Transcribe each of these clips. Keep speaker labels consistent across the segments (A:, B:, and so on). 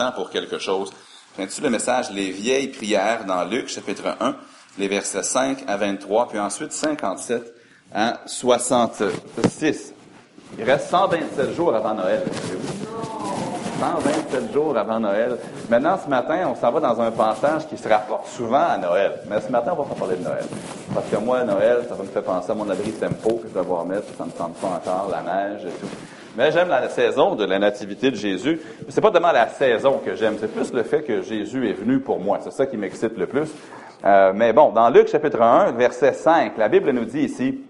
A: important pour quelque chose. J'ai le message Les vieilles prières dans Luc chapitre 1, les versets 5 à 23, puis ensuite 57 à 66. Il reste 127 jours avant Noël. 127 jours avant Noël. Maintenant, ce matin, on s'en va dans un passage qui se rapporte souvent à Noël. Mais ce matin, on va pas parler de Noël. Parce que moi, Noël, ça me faire penser à mon abri tempo que je vais devoir mettre. Ça me tente pas encore, la neige et tout. Mais j'aime la saison de la nativité de Jésus. C'est pas tellement la saison que j'aime, c'est plus le fait que Jésus est venu pour moi. C'est ça qui m'excite le plus. Euh, mais bon, dans Luc chapitre 1, verset 5, la Bible nous dit ici,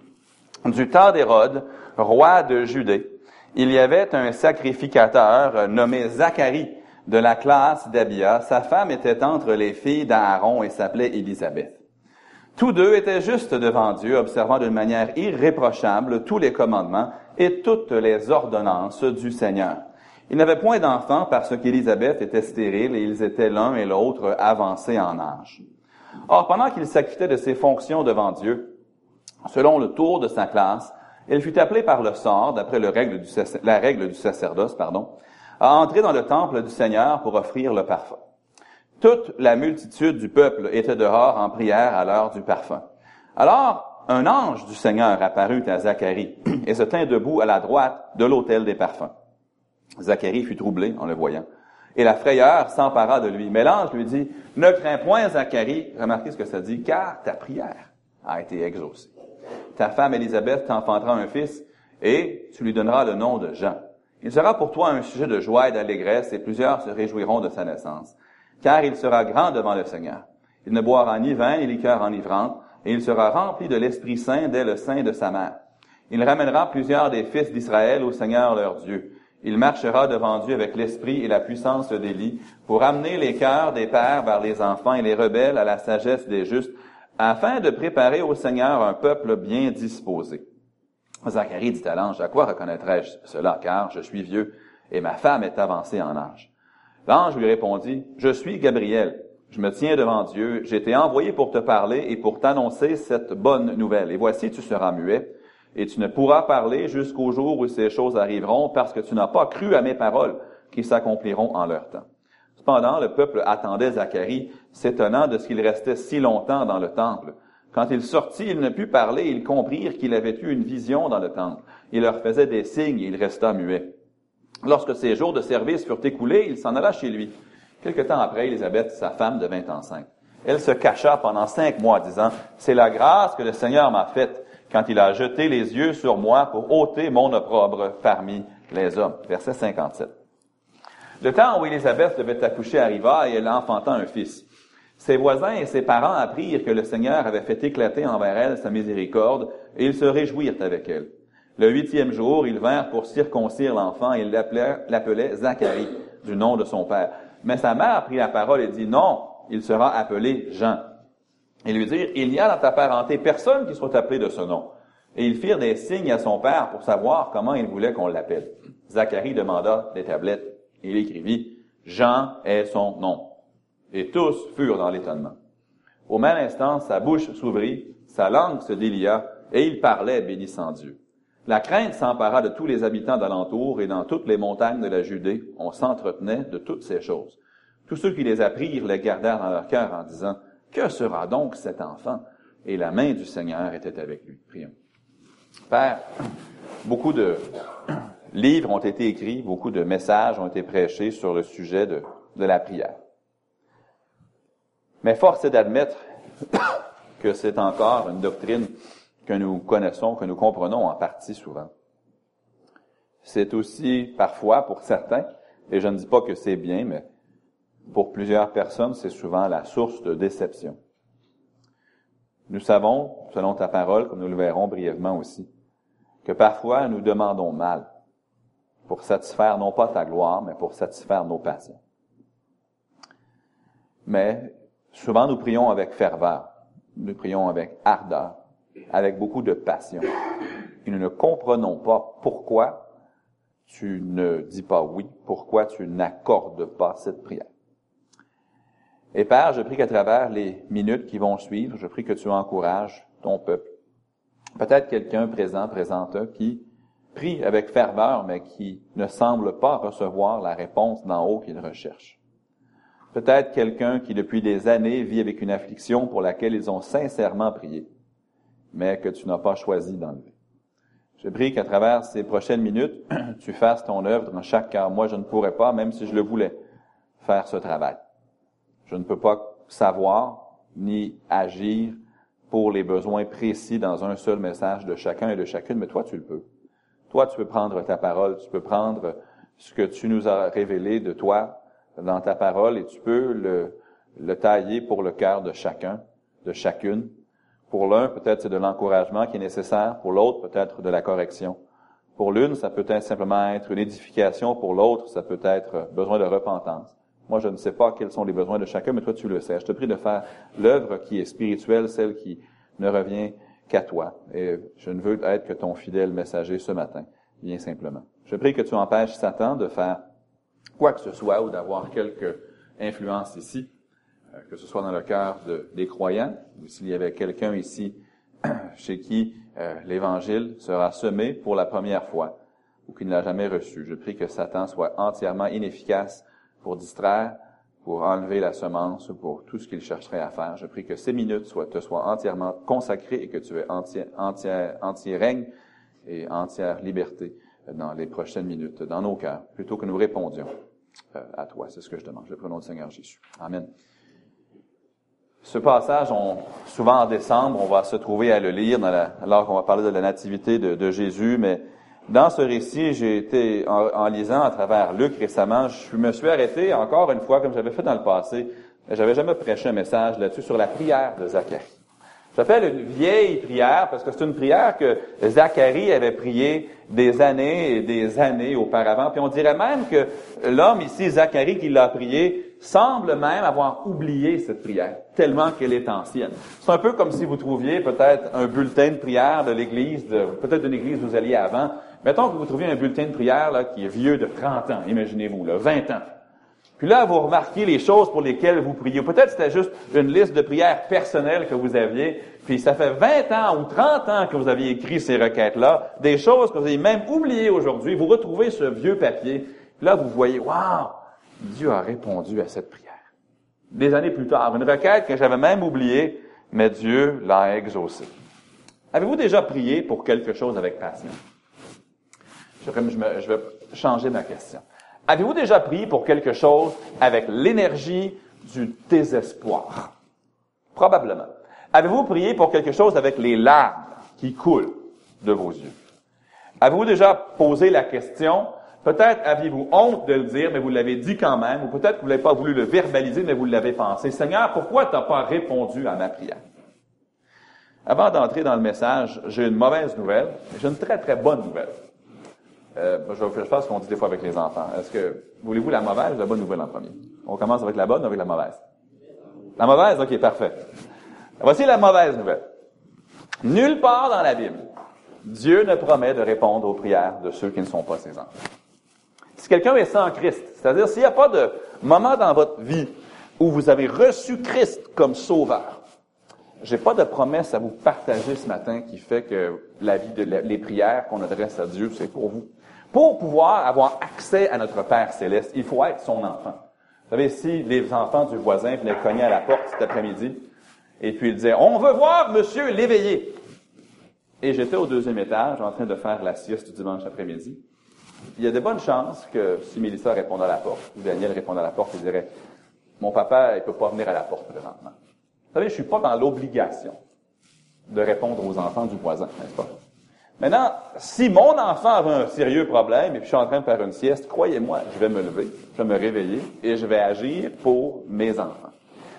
A: du temps d'Hérode, roi de Judée, il y avait un sacrificateur nommé Zacharie de la classe d'Abia. Sa femme était entre les filles d'Aaron et s'appelait Élisabeth. Tous deux étaient justes devant Dieu, observant d'une manière irréprochable tous les commandements et toutes les ordonnances du Seigneur. Ils n'avaient point d'enfants parce qu'Élisabeth était stérile et ils étaient l'un et l'autre avancés en âge. Or, pendant qu'il s'acquittait de ses fonctions devant Dieu, selon le tour de sa classe, elle fut appelée par le sort, d'après la règle du sacerdoce, pardon, à entrer dans le temple du Seigneur pour offrir le parfum. Toute la multitude du peuple était dehors en prière à l'heure du parfum. Alors, un ange du Seigneur apparut à Zacharie et se tint debout à la droite de l'autel des parfums. Zacharie fut troublé en le voyant, et la frayeur s'empara de lui. Mais l'ange lui dit, ne crains point, Zacharie, remarquez ce que ça dit, car ta prière a été exaucée. Ta femme Élisabeth t'enfantera un fils, et tu lui donneras le nom de Jean. Il sera pour toi un sujet de joie et d'allégresse, et plusieurs se réjouiront de sa naissance. Car il sera grand devant le Seigneur. Il ne boira ni vin ni liqueur enivrante, et il sera rempli de l'Esprit Saint dès le sein de sa mère. Il ramènera plusieurs des fils d'Israël au Seigneur leur Dieu. Il marchera devant Dieu avec l'esprit et la puissance d'Élie pour amener les cœurs des pères vers les enfants et les rebelles à la sagesse des justes, afin de préparer au Seigneur un peuple bien disposé. Zacharie dit à l'ange, à quoi reconnaîtrai-je cela, car je suis vieux et ma femme est avancée en âge. L'ange lui répondit, je suis Gabriel, je me tiens devant Dieu, j'ai été envoyé pour te parler et pour t'annoncer cette bonne nouvelle. Et voici, tu seras muet, et tu ne pourras parler jusqu'au jour où ces choses arriveront, parce que tu n'as pas cru à mes paroles qui s'accompliront en leur temps. Cependant, le peuple attendait Zacharie, s'étonnant de ce qu'il restait si longtemps dans le temple. Quand il sortit, il ne put parler, ils comprirent qu'il avait eu une vision dans le temple. Il leur faisait des signes et il resta muet. Lorsque ses jours de service furent écoulés, il s'en alla chez lui. Quelque temps après, Élisabeth, sa femme, devint enceinte. Elle se cacha pendant cinq mois, disant, C'est la grâce que le Seigneur m'a faite quand il a jeté les yeux sur moi pour ôter mon opprobre parmi les hommes. Verset 57. Le temps où Élisabeth devait accoucher arriva et elle enfanta un fils. Ses voisins et ses parents apprirent que le Seigneur avait fait éclater envers elle sa miséricorde et ils se réjouirent avec elle. Le huitième jour, ils vinrent pour circoncire l'enfant et l'appelaient Zacharie, du nom de son père. Mais sa mère prit la parole et dit, non, il sera appelé Jean. Et lui dirent, il n'y a dans ta parenté personne qui soit appelé de ce nom. Et ils firent des signes à son père pour savoir comment il voulait qu'on l'appelle. Zacharie demanda des tablettes. Il écrivit, Jean est son nom. Et tous furent dans l'étonnement. Au même instant, sa bouche s'ouvrit, sa langue se délia, et il parlait bénissant Dieu. La crainte s'empara de tous les habitants d'alentour, et dans toutes les montagnes de la Judée, on s'entretenait de toutes ces choses. Tous ceux qui les apprirent les gardèrent dans leur cœur en disant, Que sera donc cet enfant? Et la main du Seigneur était avec lui. Prions. Père, beaucoup de livres ont été écrits, beaucoup de messages ont été prêchés sur le sujet de, de la prière. Mais force est d'admettre que c'est encore une doctrine que nous connaissons, que nous comprenons en partie souvent. C'est aussi parfois, pour certains, et je ne dis pas que c'est bien, mais pour plusieurs personnes, c'est souvent la source de déception. Nous savons, selon ta parole, comme nous le verrons brièvement aussi, que parfois nous demandons mal pour satisfaire non pas ta gloire, mais pour satisfaire nos passions. Mais souvent nous prions avec ferveur, nous prions avec ardeur, avec beaucoup de passion. Et nous ne comprenons pas pourquoi tu ne dis pas oui, pourquoi tu n'accordes pas cette prière. Et Père, je prie qu'à travers les minutes qui vont suivre, je prie que tu encourages ton peuple. Peut-être quelqu'un présent, présente, qui prie avec ferveur, mais qui ne semble pas recevoir la réponse d'en haut qu'il recherche. Peut-être quelqu'un qui depuis des années vit avec une affliction pour laquelle ils ont sincèrement prié, mais que tu n'as pas choisi d'enlever. Je prie qu'à travers ces prochaines minutes, tu fasses ton œuvre dans chaque cœur. Moi, je ne pourrais pas, même si je le voulais, faire ce travail. Je ne peux pas savoir ni agir pour les besoins précis dans un seul message de chacun et de chacune, mais toi, tu le peux. Toi, tu peux prendre ta parole, tu peux prendre ce que tu nous as révélé de toi dans ta parole et tu peux le, le tailler pour le cœur de chacun, de chacune, pour l'un, peut-être c'est de l'encouragement qui est nécessaire. Pour l'autre, peut-être de la correction. Pour l'une, ça peut être simplement être une édification. Pour l'autre, ça peut être besoin de repentance. Moi, je ne sais pas quels sont les besoins de chacun, mais toi, tu le sais. Je te prie de faire l'œuvre qui est spirituelle, celle qui ne revient qu'à toi. Et je ne veux être que ton fidèle messager ce matin, bien simplement. Je prie que tu empêches Satan de faire quoi que ce soit ou d'avoir quelque influence ici que ce soit dans le cœur de, des croyants, ou s'il y avait quelqu'un ici chez qui euh, l'Évangile sera semé pour la première fois, ou qui ne l'a jamais reçu. Je prie que Satan soit entièrement inefficace pour distraire, pour enlever la semence, ou pour tout ce qu'il chercherait à faire. Je prie que ces minutes soient, te soient entièrement consacrées et que tu aies entier, entier, entier règne et entière liberté dans les prochaines minutes, dans nos cœurs, plutôt que nous répondions euh, à toi. C'est ce que je demande. Je prie au nom du Seigneur Jésus. Amen. Ce passage, on, souvent en décembre, on va se trouver à le lire dans alors qu'on va parler de la nativité de, Jésus, mais dans ce récit, j'ai été, en, lisant à travers Luc récemment, je me suis arrêté encore une fois, comme j'avais fait dans le passé, j'avais jamais prêché un message là-dessus sur la prière de Zacharie. J'appelle une vieille prière parce que c'est une prière que Zacharie avait prié des années et des années auparavant. Puis on dirait même que l'homme ici, Zacharie, qui l'a prié, semble même avoir oublié cette prière, tellement qu'elle est ancienne. C'est un peu comme si vous trouviez peut-être un bulletin de prière de l'église, peut-être d'une église où vous alliez avant. Mettons que vous trouviez un bulletin de prière là, qui est vieux de 30 ans, imaginez-vous, là, 20 ans. Puis là, vous remarquez les choses pour lesquelles vous priez. Peut-être c'était juste une liste de prières personnelles que vous aviez, puis ça fait 20 ans ou 30 ans que vous aviez écrit ces requêtes-là, des choses que vous avez même oubliées aujourd'hui. Vous retrouvez ce vieux papier. Puis là, vous voyez, waouh, Dieu a répondu à cette prière. Des années plus tard, une requête que j'avais même oubliée, mais Dieu l'a exaucée. Avez-vous déjà prié pour quelque chose avec passion? Je, je vais changer ma question. Avez-vous déjà prié pour quelque chose avec l'énergie du désespoir? Probablement. Avez-vous prié pour quelque chose avec les larmes qui coulent de vos yeux? Avez-vous déjà posé la question, peut-être aviez-vous honte de le dire, mais vous l'avez dit quand même, ou peut-être que vous n'avez pas voulu le verbaliser, mais vous l'avez pensé. Seigneur, pourquoi tu n'as pas répondu à ma prière? Avant d'entrer dans le message, j'ai une mauvaise nouvelle, j'ai une très très bonne nouvelle. Euh, je vais faire ce qu'on dit des fois avec les enfants. Est-ce que voulez-vous la mauvaise ou la bonne nouvelle en premier? On commence avec la bonne ou avec la mauvaise? La mauvaise? OK, parfait. Voici la mauvaise nouvelle. Nulle part dans la Bible, Dieu ne promet de répondre aux prières de ceux qui ne sont pas ses enfants. Si quelqu'un est sans Christ, c'est-à-dire s'il n'y a pas de moment dans votre vie où vous avez reçu Christ comme sauveur, j'ai pas de promesse à vous partager ce matin qui fait que la vie de les prières qu'on adresse à Dieu, c'est pour vous. Pour pouvoir avoir accès à notre Père céleste, il faut être son enfant. Vous savez, si les enfants du voisin venaient cogner à la porte cet après-midi, et puis ils disaient, on veut voir monsieur l'éveillé. Et j'étais au deuxième étage en train de faire la sieste du dimanche après-midi. Il y a de bonnes chances que si Mélissa répondait à la porte, ou Daniel répondait à la porte, il dirait, mon papa, il peut pas venir à la porte présentement. Vous savez, je suis pas dans l'obligation de répondre aux enfants du voisin, n'est-ce pas? Maintenant, si mon enfant avait un sérieux problème et puis je suis en train de faire une sieste, croyez-moi, je vais me lever, je vais me réveiller et je vais agir pour mes enfants.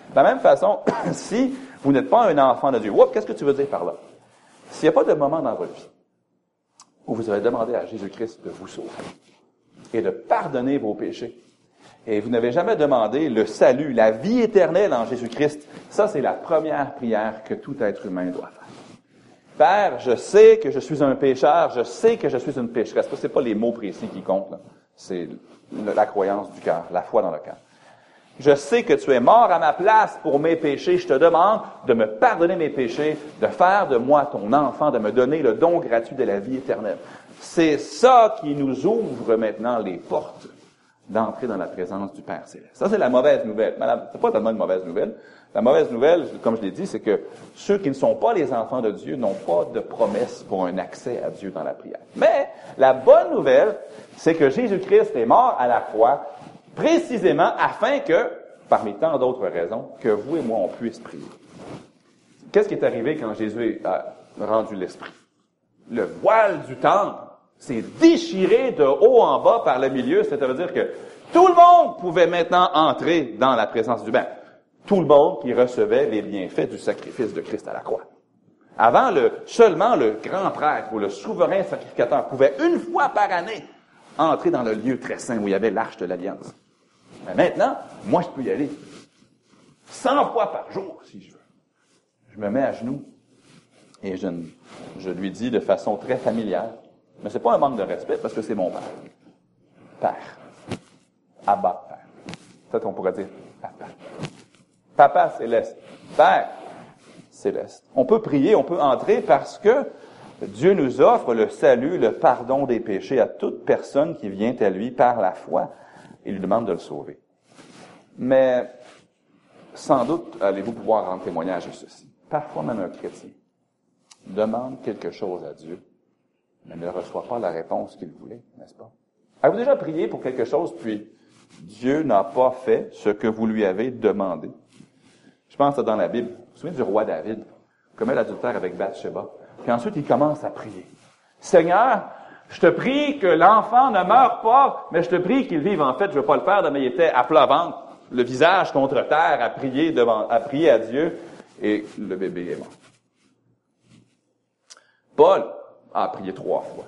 A: De la même façon, si vous n'êtes pas un enfant de Dieu, qu'est-ce que tu veux dire par là? S'il n'y a pas de moment dans votre vie où vous avez demandé à Jésus-Christ de vous sauver et de pardonner vos péchés, et vous n'avez jamais demandé le salut, la vie éternelle en Jésus-Christ, ça c'est la première prière que tout être humain doit faire. Père, je sais que je suis un pécheur, je sais que je suis une pécheresse. Ce n'est pas les mots précis qui comptent, c'est la croyance du cœur, la foi dans le cœur. Je sais que tu es mort à ma place pour mes péchés. Je te demande de me pardonner mes péchés, de faire de moi ton enfant, de me donner le don gratuit de la vie éternelle. C'est ça qui nous ouvre maintenant les portes d'entrer dans la présence du Père céleste. Ça, c'est la mauvaise nouvelle. Madame, c'est pas tellement une mauvaise nouvelle. La mauvaise nouvelle, comme je l'ai dit, c'est que ceux qui ne sont pas les enfants de Dieu n'ont pas de promesse pour un accès à Dieu dans la prière. Mais la bonne nouvelle, c'est que Jésus-Christ est mort à la croix précisément afin que, parmi tant d'autres raisons, que vous et moi, on puisse prier. Qu'est-ce qui est arrivé quand Jésus a rendu l'Esprit? Le voile du temple s'est déchiré de haut en bas par le milieu, c'est-à-dire que tout le monde pouvait maintenant entrer dans la présence du bain. Tout le monde qui recevait les bienfaits du sacrifice de Christ à la croix. Avant, le, seulement le grand prêtre ou le souverain sacrificateur pouvait une fois par année entrer dans le lieu très saint où il y avait l'arche de l'Alliance. Mais maintenant, moi, je peux y aller 100 fois par jour, si je veux. Je me mets à genoux et je, lui dis de façon très familière, mais c'est pas un manque de respect parce que c'est mon père. Père. Abba, père. Peut-être on pourrait dire papa. Papa céleste. Père céleste. On peut prier, on peut entrer parce que Dieu nous offre le salut, le pardon des péchés à toute personne qui vient à lui par la foi et lui demande de le sauver. Mais sans doute allez-vous pouvoir rendre témoignage de ceci. Parfois même un chrétien demande quelque chose à Dieu, mais ne reçoit pas la réponse qu'il voulait, n'est-ce pas? Avez-vous déjà prié pour quelque chose, puis Dieu n'a pas fait ce que vous lui avez demandé? Je pense dans la Bible. Vous vous souvenez du roi David, commet l'adultère avec Bathsheba. Puis ensuite, il commence à prier. Seigneur, je te prie que l'enfant ne meure pas, mais je te prie qu'il vive. En fait, je ne veux pas le faire, mais il était à plat ventre, le visage contre terre, à prier devant, à prier à Dieu, et le bébé est mort. Paul a prié trois fois.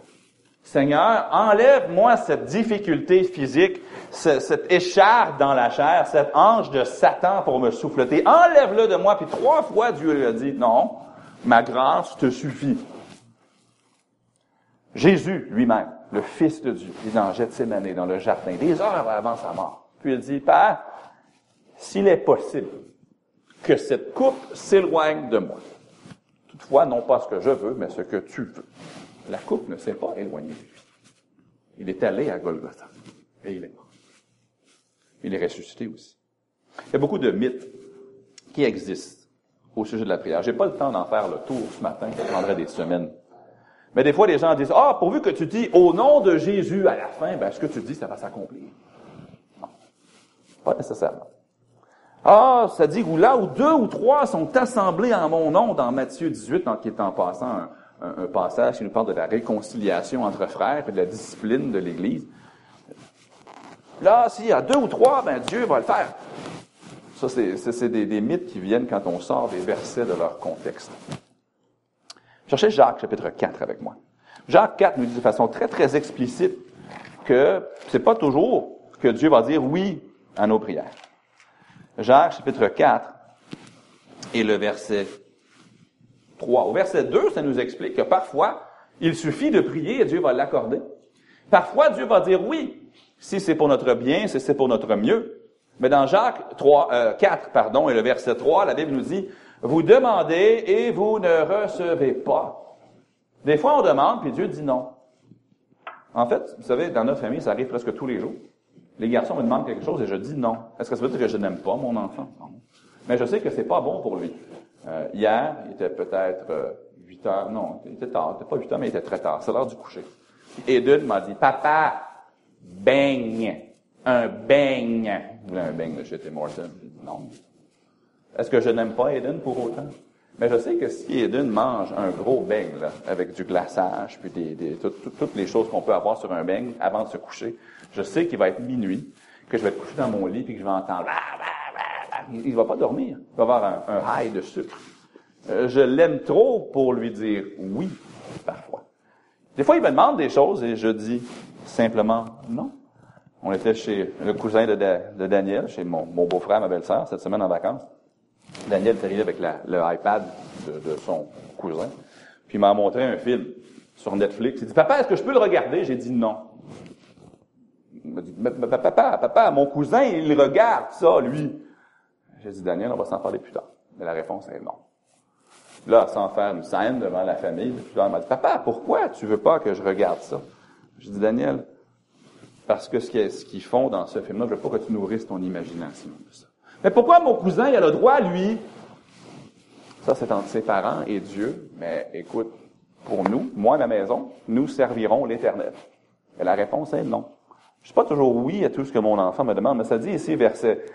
A: Seigneur, enlève-moi cette difficulté physique, cette écharpe dans la chair, cette ange de Satan pour me souffleter. Enlève-le de moi. Puis trois fois, Dieu lui a dit, non, ma grâce te suffit. Jésus lui-même, le Fils de Dieu, il est dans Gethsemane, dans le jardin, des heures avant sa mort. Puis il dit, Père, s'il est possible que cette coupe s'éloigne de moi. Toutefois, non pas ce que je veux, mais ce que tu veux. La coupe ne s'est pas éloignée de lui. Il est allé à Golgotha et il est mort. Il est ressuscité aussi. Il y a beaucoup de mythes qui existent au sujet de la prière. J'ai pas le temps d'en faire le tour ce matin, ça prendrait des semaines. Mais des fois, les gens disent, ah, pourvu que tu dis au nom de Jésus à la fin, ben, ce que tu dis, ça va s'accomplir. Non. Pas nécessairement. Ah, ça dit où là où deux ou trois sont assemblés en mon nom dans Matthieu 18, qui est en passant un, passage qui nous parle de la réconciliation entre frères et de la discipline de l'Église. Là, s'il y a deux ou trois, ben Dieu va le faire. Ça, c'est des, mythes qui viennent quand on sort des versets de leur contexte. Cherchez Jacques chapitre 4 avec moi. Jacques 4 nous dit de façon très, très explicite que c'est pas toujours que Dieu va dire oui à nos prières. Jacques chapitre 4 et le verset au verset 2, ça nous explique que parfois, il suffit de prier et Dieu va l'accorder. Parfois, Dieu va dire oui, si c'est pour notre bien, si c'est pour notre mieux. Mais dans Jacques 3, 4, euh, pardon, et le verset 3, la Bible nous dit, vous demandez et vous ne recevez pas. Des fois, on demande, puis Dieu dit non. En fait, vous savez, dans notre famille, ça arrive presque tous les jours. Les garçons me demandent quelque chose et je dis non. Est-ce que ça veut dire que je n'aime pas mon enfant? Non. Mais je sais que c'est pas bon pour lui. Euh, hier, il était peut-être euh, 8 heures, non, il était tard, il était pas 8 heures, mais il était très tard, c'est l'heure du coucher. Eden m'a dit, papa, beigne, un beigne. Vous voulez un beigne de chez Tim? Non. Est-ce que je n'aime pas Eden pour autant? Mais je sais que si Eden mange un gros beigne, là, avec du glaçage, puis des, des toutes les choses qu'on peut avoir sur un beigne avant de se coucher, je sais qu'il va être minuit, que je vais être couché dans mon lit, puis que je vais entendre il ne va pas dormir. Il va avoir un, high de sucre. Euh, je l'aime trop pour lui dire oui, parfois. Des fois, il me demande des choses et je dis simplement non. On était chez le cousin de, Daniel, chez mon, beau-frère, ma belle-sœur, cette semaine en vacances. Daniel est arrivé avec le iPad de, de, son cousin. Puis il m'a montré un film sur Netflix. Il dit, papa, est-ce que je peux le regarder? J'ai dit non. Il m'a dit, papa, papa, mon cousin, il regarde ça, lui. J'ai dit, Daniel, on va s'en parler plus tard. Mais la réponse est non. Là, sans faire une scène devant la famille, puis là, m'a dit, papa, pourquoi tu veux pas que je regarde ça? J'ai dit, Daniel, Parce que ce qu'ils font dans ce film-là, je veux pas que tu nourrisses ton imagination de ça. Mais pourquoi mon cousin, il a le droit, lui? Ça, c'est entre ses parents et Dieu. Mais écoute, pour nous, moi et ma maison, nous servirons l'Éternel. Et la réponse est non. Je ne suis pas toujours oui à tout ce que mon enfant me demande, mais ça dit ici, verset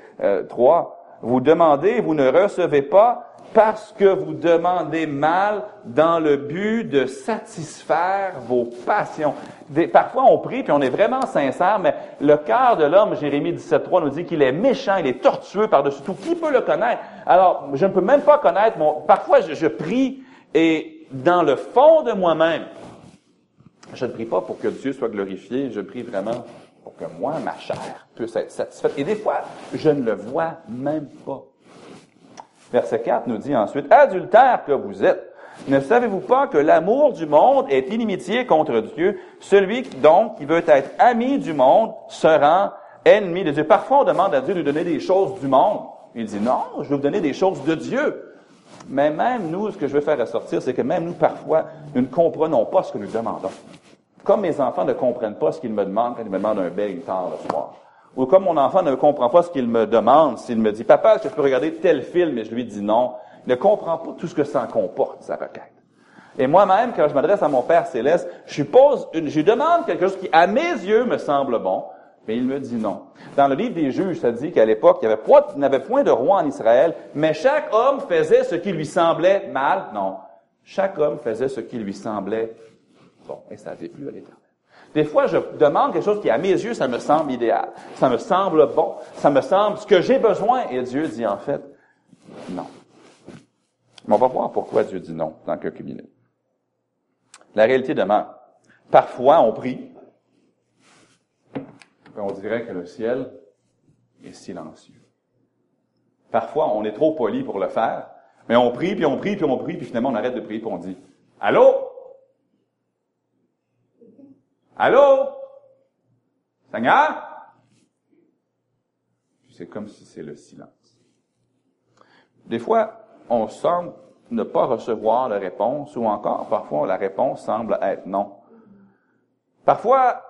A: 3, euh, vous demandez, vous ne recevez pas parce que vous demandez mal dans le but de satisfaire vos passions. parfois, on prie, puis on est vraiment sincère, mais le cœur de l'homme, Jérémie 17.3 nous dit qu'il est méchant, il est tortueux par-dessus tout. Qui peut le connaître? Alors, je ne peux même pas connaître mon... Parfois, je, prie, et dans le fond de moi-même, je ne prie pas pour que Dieu soit glorifié, je prie vraiment que moi, ma chair, puisse être satisfaite. Et des fois, je ne le vois même pas. Verset 4 nous dit ensuite, Adultère que vous êtes, ne savez-vous pas que l'amour du monde est inimitié contre Dieu? Celui donc qui veut être ami du monde se rend ennemi de Dieu. Parfois, on demande à Dieu de nous donner des choses du monde. Il dit non, je veux vous donner des choses de Dieu. Mais même nous, ce que je veux faire ressortir, c'est que même nous, parfois, nous ne comprenons pas ce que nous demandons. Comme mes enfants ne comprennent pas ce qu'ils me demandent quand ils me demandent un bel tard le soir. Ou comme mon enfant ne comprend pas ce qu'il me demande, s'il me dit, papa, est-ce que je peux regarder tel film, et je lui dis non, il ne comprend pas tout ce que ça comporte, sa requête. Et moi-même, quand je m'adresse à mon Père céleste, je je lui demande quelque chose qui, à mes yeux, me semble bon, mais il me dit non. Dans le livre des juges, ça dit qu'à l'époque, il n'y avait, point de roi en Israël, mais chaque homme faisait ce qui lui semblait mal. Non. Chaque homme faisait ce qui lui semblait bon. Et ça n'avait plus à l'éternel. Des fois, je demande quelque chose qui, à mes yeux, ça me semble idéal. Ça me semble bon. Ça me semble ce que j'ai besoin. Et Dieu dit, en fait, non. Mais on va voir pourquoi Dieu dit non dans quelques minutes. La réalité demeure. Parfois, on prie, et on dirait que le ciel est silencieux. Parfois, on est trop poli pour le faire, mais on prie, puis on prie, puis on prie, puis finalement, on arrête de prier, puis on dit, Allô? Allô? Seigneur? c'est comme si c'est le silence. Des fois, on semble ne pas recevoir la réponse, ou encore, parfois, la réponse semble être non. Parfois,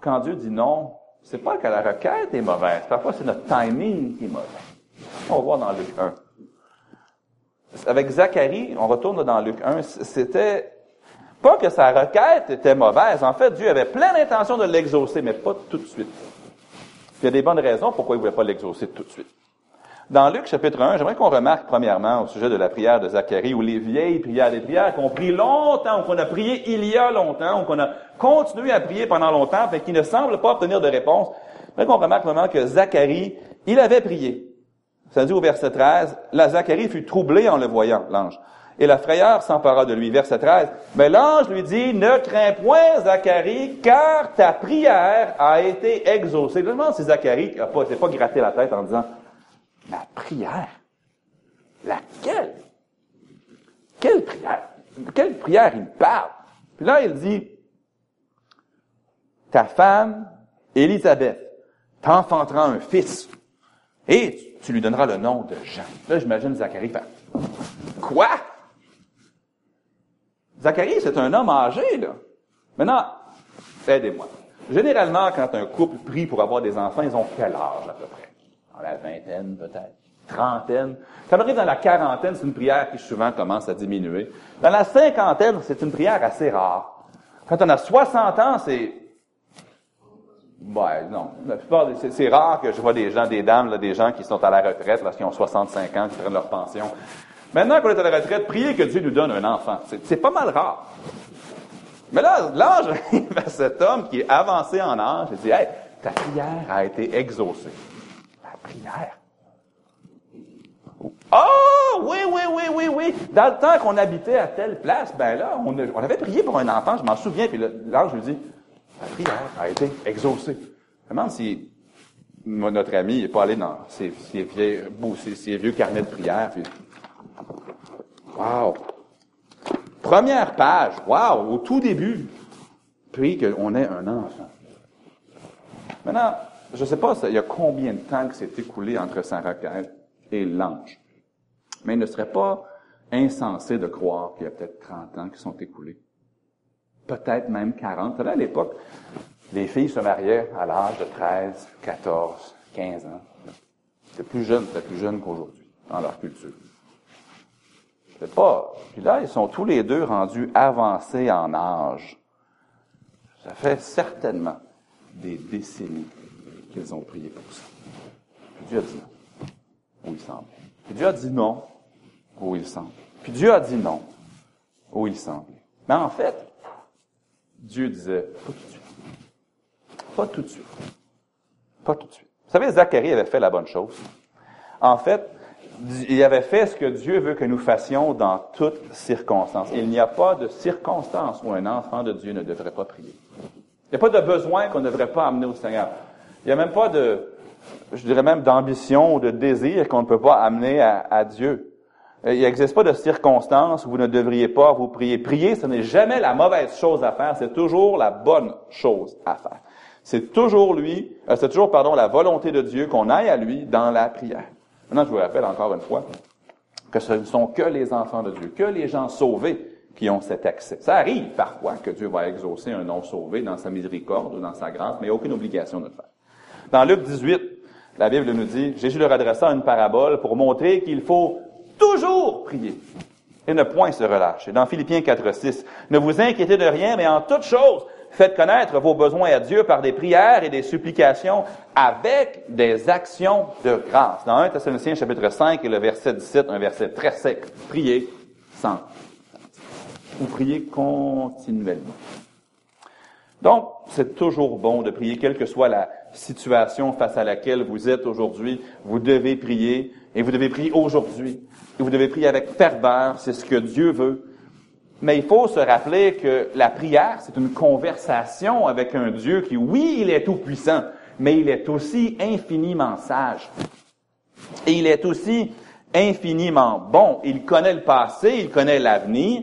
A: quand Dieu dit non, c'est pas que la requête est mauvaise. Parfois, c'est notre timing qui est mauvais. On va voir dans Luc 1. Avec Zacharie, on retourne dans Luc 1, c'était pas que sa requête était mauvaise. En fait, Dieu avait plein d'intention de l'exaucer, mais pas tout de suite. Il y a des bonnes raisons pourquoi il ne voulait pas l'exaucer tout de suite. Dans Luc chapitre 1, j'aimerais qu'on remarque premièrement au sujet de la prière de Zacharie, où les vieilles prières, des prières qu'on prie longtemps, qu'on a prié il y a longtemps, ou qu'on a continué à prier pendant longtemps, mais qui ne semblent pas obtenir de réponse. J'aimerais qu'on remarque vraiment que Zacharie, il avait prié. Ça dit au verset 13, la Zacharie fut troublé en le voyant, l'ange. Et la frayeur s'empara de lui. Verset 13. Mais l'ange lui dit, ne crains point, Zacharie, car ta prière a été exaucée. Je me demande si Zacharie n'a pas, gratté la tête en disant, la prière? Laquelle? Quelle prière? Quelle prière il parle? Puis là, il dit, ta femme, Élisabeth, t'enfantera un fils, et tu lui donneras le nom de Jean. Là, j'imagine Zacharie faire, quoi? Zacharie, c'est un homme âgé, là. Maintenant, aidez-moi. Généralement, quand un couple prie pour avoir des enfants, ils ont quel âge à peu près? Dans la vingtaine, peut-être? Trentaine? Quand on arrive dans la quarantaine, c'est une prière qui souvent commence à diminuer. Dans la cinquantaine, c'est une prière assez rare. Quand on a 60 ans, c'est... Ouais, non. La plupart, c'est rare que je vois des gens, des dames, là, des gens qui sont à la retraite, lorsqu'ils ont 65 ans, qui prennent leur pension. Maintenant qu'on est à la retraite, priez que Dieu nous donne un enfant. C'est pas mal rare. Mais là, l'ange arrive à cet homme qui est avancé en âge et dit, hey, ta prière a été exaucée. La prière? Oh, oui, oui, oui, oui, oui. Dans le temps qu'on habitait à telle place, ben là, on, avait prié pour un enfant, je m'en souviens, puis l'ange lui dit, la prière a été exaucée. Je me demande si notre ami n'est pas allé dans ses, vieux, carnets de prière, Wow! Première page, wow, au tout début, puis qu'on ait un enfant. Maintenant, je ne sais pas il y a combien de temps que s'est écoulé entre sa requête et l'ange. Mais il ne serait pas insensé de croire qu'il y a peut-être 30 ans qui sont écoulés. Peut-être même 40. À l'époque, les filles se mariaient à l'âge de 13, 14, 15 ans. C'était plus jeune, c'était plus jeune qu'aujourd'hui, dans leur culture. C'est pas. Puis là, ils sont tous les deux rendus avancés en âge. Ça fait certainement des décennies qu'ils ont prié pour ça. Puis Dieu a dit non, où il semble. Puis Dieu a dit non, où il semble. Puis Dieu a dit non, où il semble. Mais en fait, Dieu disait, pas tout de suite. Pas tout de suite. Pas tout de suite. Vous savez, Zacharie avait fait la bonne chose. En fait, il avait fait ce que Dieu veut que nous fassions dans toutes circonstances. Il n'y a pas de circonstance où un enfant de Dieu ne devrait pas prier. Il n'y a pas de besoin qu'on ne devrait pas amener au Seigneur. Il n'y a même pas de, je dirais même d'ambition ou de désir qu'on ne peut pas amener à, à Dieu. Il n'existe pas de circonstance où vous ne devriez pas vous prier. Prier, ce n'est jamais la mauvaise chose à faire, c'est toujours la bonne chose à faire. C'est toujours lui, euh, c'est toujours, pardon, la volonté de Dieu qu'on aille à lui dans la prière. Maintenant, je vous rappelle encore une fois que ce ne sont que les enfants de Dieu, que les gens sauvés qui ont cet accès. Ça arrive parfois que Dieu va exaucer un non sauvé dans sa miséricorde ou dans sa grâce, mais il n'y a aucune obligation de le faire. Dans Luc 18, la Bible nous dit, Jésus leur adressa une parabole pour montrer qu'il faut toujours prier et ne point se relâcher. Dans Philippiens 4, 6, ne vous inquiétez de rien, mais en toute chose, faites connaître vos besoins à Dieu par des prières et des supplications avec des actions de grâce. Dans 1 Thessaloniciens chapitre 5 et le verset 17, un verset très sec, priez sans. Vous priez continuellement. Donc, c'est toujours bon de prier, quelle que soit la situation face à laquelle vous êtes aujourd'hui. Vous devez prier, et vous devez prier aujourd'hui. Et vous devez prier avec ferveur, c'est ce que Dieu veut. Mais il faut se rappeler que la prière, c'est une conversation avec un Dieu qui, oui, il est tout puissant, mais il est aussi infiniment sage. Et il est aussi infiniment bon. Il connaît le passé, il connaît l'avenir,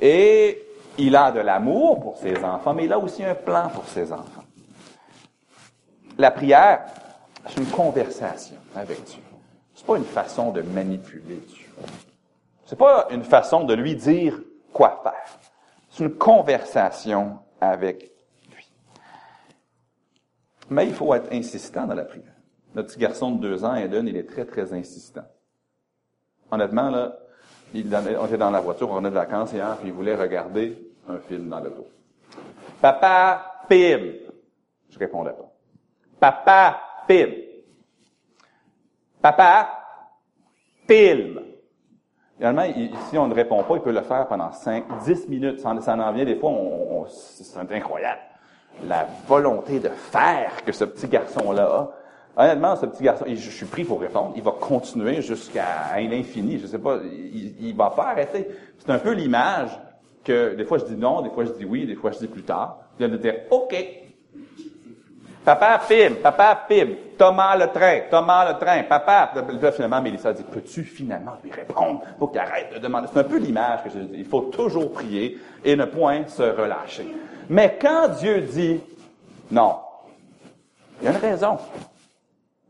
A: et il a de l'amour pour ses enfants, mais il a aussi un plan pour ses enfants. La prière, c'est une conversation avec Dieu. C'est pas une façon de manipuler Dieu. C'est pas une façon de lui dire quoi faire. C'est une conversation avec lui. Mais il faut être insistant dans la prière. Notre petit garçon de deux ans, Eden, il est très, très insistant. Honnêtement, là, on était dans la voiture, on est de vacances hier, puis il voulait regarder un film dans l'auto. Papa, pim! Je répondais pas. Papa, pim! Papa, film. Finalement, si on ne répond pas, il peut le faire pendant 5, 10 minutes. Ça, en vient des fois, on, c'est incroyable. La volonté de faire que ce petit garçon-là a. Honnêtement, ce petit garçon, je suis pris pour répondre. Il va continuer jusqu'à l'infini. Je sais pas, il, il va pas arrêter. C'est un peu l'image que des fois je dis non, des fois je dis oui, des fois je dis plus tard. Il vient de dire OK. Papa pim, papa pim, Thomas le train, Thomas le train, papa. Là, finalement, Mélissa dit, peux-tu finalement lui répondre pour qu'il arrête de demander? C'est un peu l'image que je dis. Il faut toujours prier et ne point se relâcher. Mais quand Dieu dit non, il y a une raison.